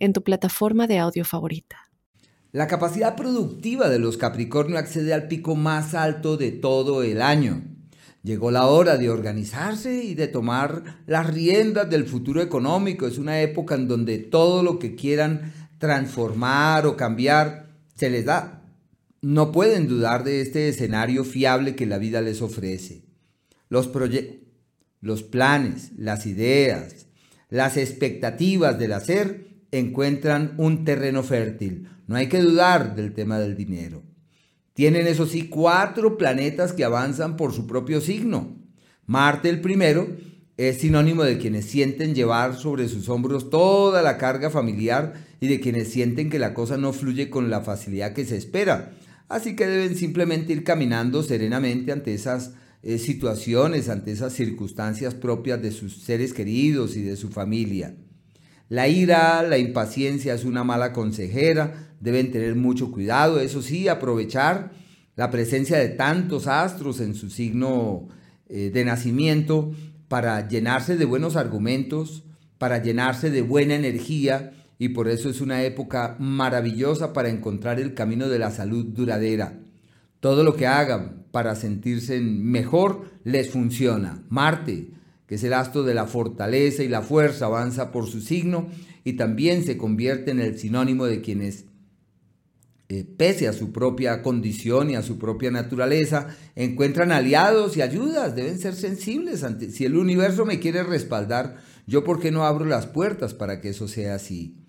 en tu plataforma de audio favorita. La capacidad productiva de los Capricornio accede al pico más alto de todo el año. Llegó la hora de organizarse y de tomar las riendas del futuro económico. Es una época en donde todo lo que quieran transformar o cambiar se les da. No pueden dudar de este escenario fiable que la vida les ofrece. Los proyectos, los planes, las ideas, las expectativas del hacer encuentran un terreno fértil. No hay que dudar del tema del dinero. Tienen, eso sí, cuatro planetas que avanzan por su propio signo. Marte el primero es sinónimo de quienes sienten llevar sobre sus hombros toda la carga familiar y de quienes sienten que la cosa no fluye con la facilidad que se espera. Así que deben simplemente ir caminando serenamente ante esas eh, situaciones, ante esas circunstancias propias de sus seres queridos y de su familia. La ira, la impaciencia es una mala consejera, deben tener mucho cuidado, eso sí, aprovechar la presencia de tantos astros en su signo eh, de nacimiento para llenarse de buenos argumentos, para llenarse de buena energía y por eso es una época maravillosa para encontrar el camino de la salud duradera. Todo lo que hagan para sentirse mejor les funciona. Marte, que es el astro de la fortaleza y la fuerza, avanza por su signo y también se convierte en el sinónimo de quienes, eh, pese a su propia condición y a su propia naturaleza, encuentran aliados y ayudas, deben ser sensibles ante, si el universo me quiere respaldar, yo por qué no abro las puertas para que eso sea así.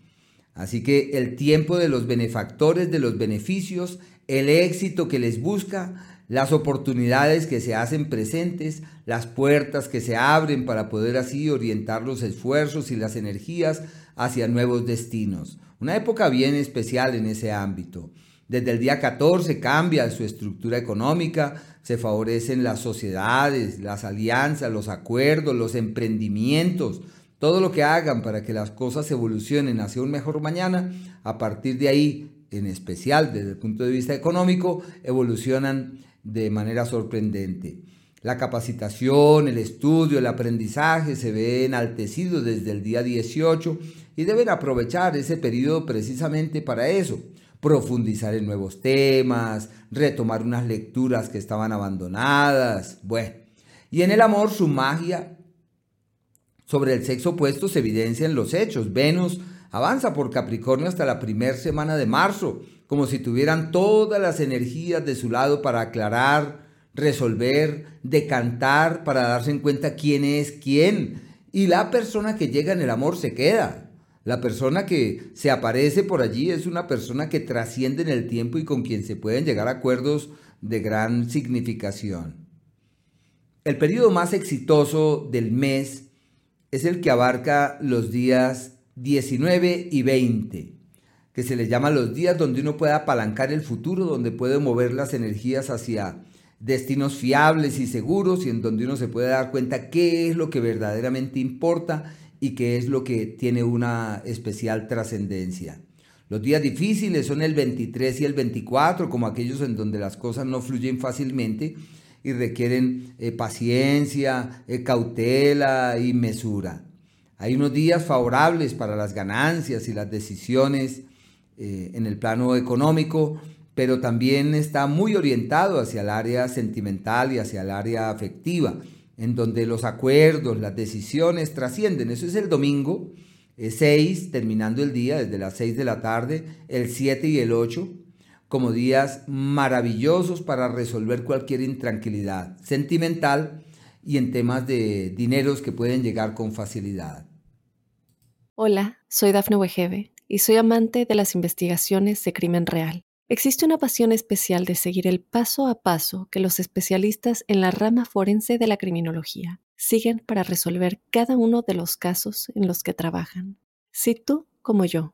Así que el tiempo de los benefactores de los beneficios, el éxito que les busca, las oportunidades que se hacen presentes, las puertas que se abren para poder así orientar los esfuerzos y las energías hacia nuevos destinos. Una época bien especial en ese ámbito. Desde el día 14 cambia su estructura económica, se favorecen las sociedades, las alianzas, los acuerdos, los emprendimientos, todo lo que hagan para que las cosas evolucionen hacia un mejor mañana, a partir de ahí, en especial desde el punto de vista económico, evolucionan de manera sorprendente. La capacitación, el estudio, el aprendizaje se ve enaltecido desde el día 18 y deben aprovechar ese periodo precisamente para eso, profundizar en nuevos temas, retomar unas lecturas que estaban abandonadas, bueno. Y en el amor su magia sobre el sexo opuesto se evidencia en los hechos. Venus avanza por Capricornio hasta la primera semana de marzo, como si tuvieran todas las energías de su lado para aclarar, resolver, decantar, para darse en cuenta quién es quién. Y la persona que llega en el amor se queda. La persona que se aparece por allí es una persona que trasciende en el tiempo y con quien se pueden llegar a acuerdos de gran significación. El periodo más exitoso del mes es el que abarca los días 19 y 20 que se les llama los días donde uno puede apalancar el futuro, donde puede mover las energías hacia destinos fiables y seguros y en donde uno se puede dar cuenta qué es lo que verdaderamente importa y qué es lo que tiene una especial trascendencia. Los días difíciles son el 23 y el 24, como aquellos en donde las cosas no fluyen fácilmente y requieren eh, paciencia, eh, cautela y mesura. Hay unos días favorables para las ganancias y las decisiones eh, en el plano económico, pero también está muy orientado hacia el área sentimental y hacia el área afectiva, en donde los acuerdos, las decisiones trascienden. Eso es el domingo 6, terminando el día desde las 6 de la tarde, el 7 y el 8, como días maravillosos para resolver cualquier intranquilidad sentimental y en temas de dineros que pueden llegar con facilidad. Hola, soy Dafne Wegebe y soy amante de las investigaciones de crimen real. Existe una pasión especial de seguir el paso a paso que los especialistas en la rama forense de la criminología siguen para resolver cada uno de los casos en los que trabajan. Si tú, como yo,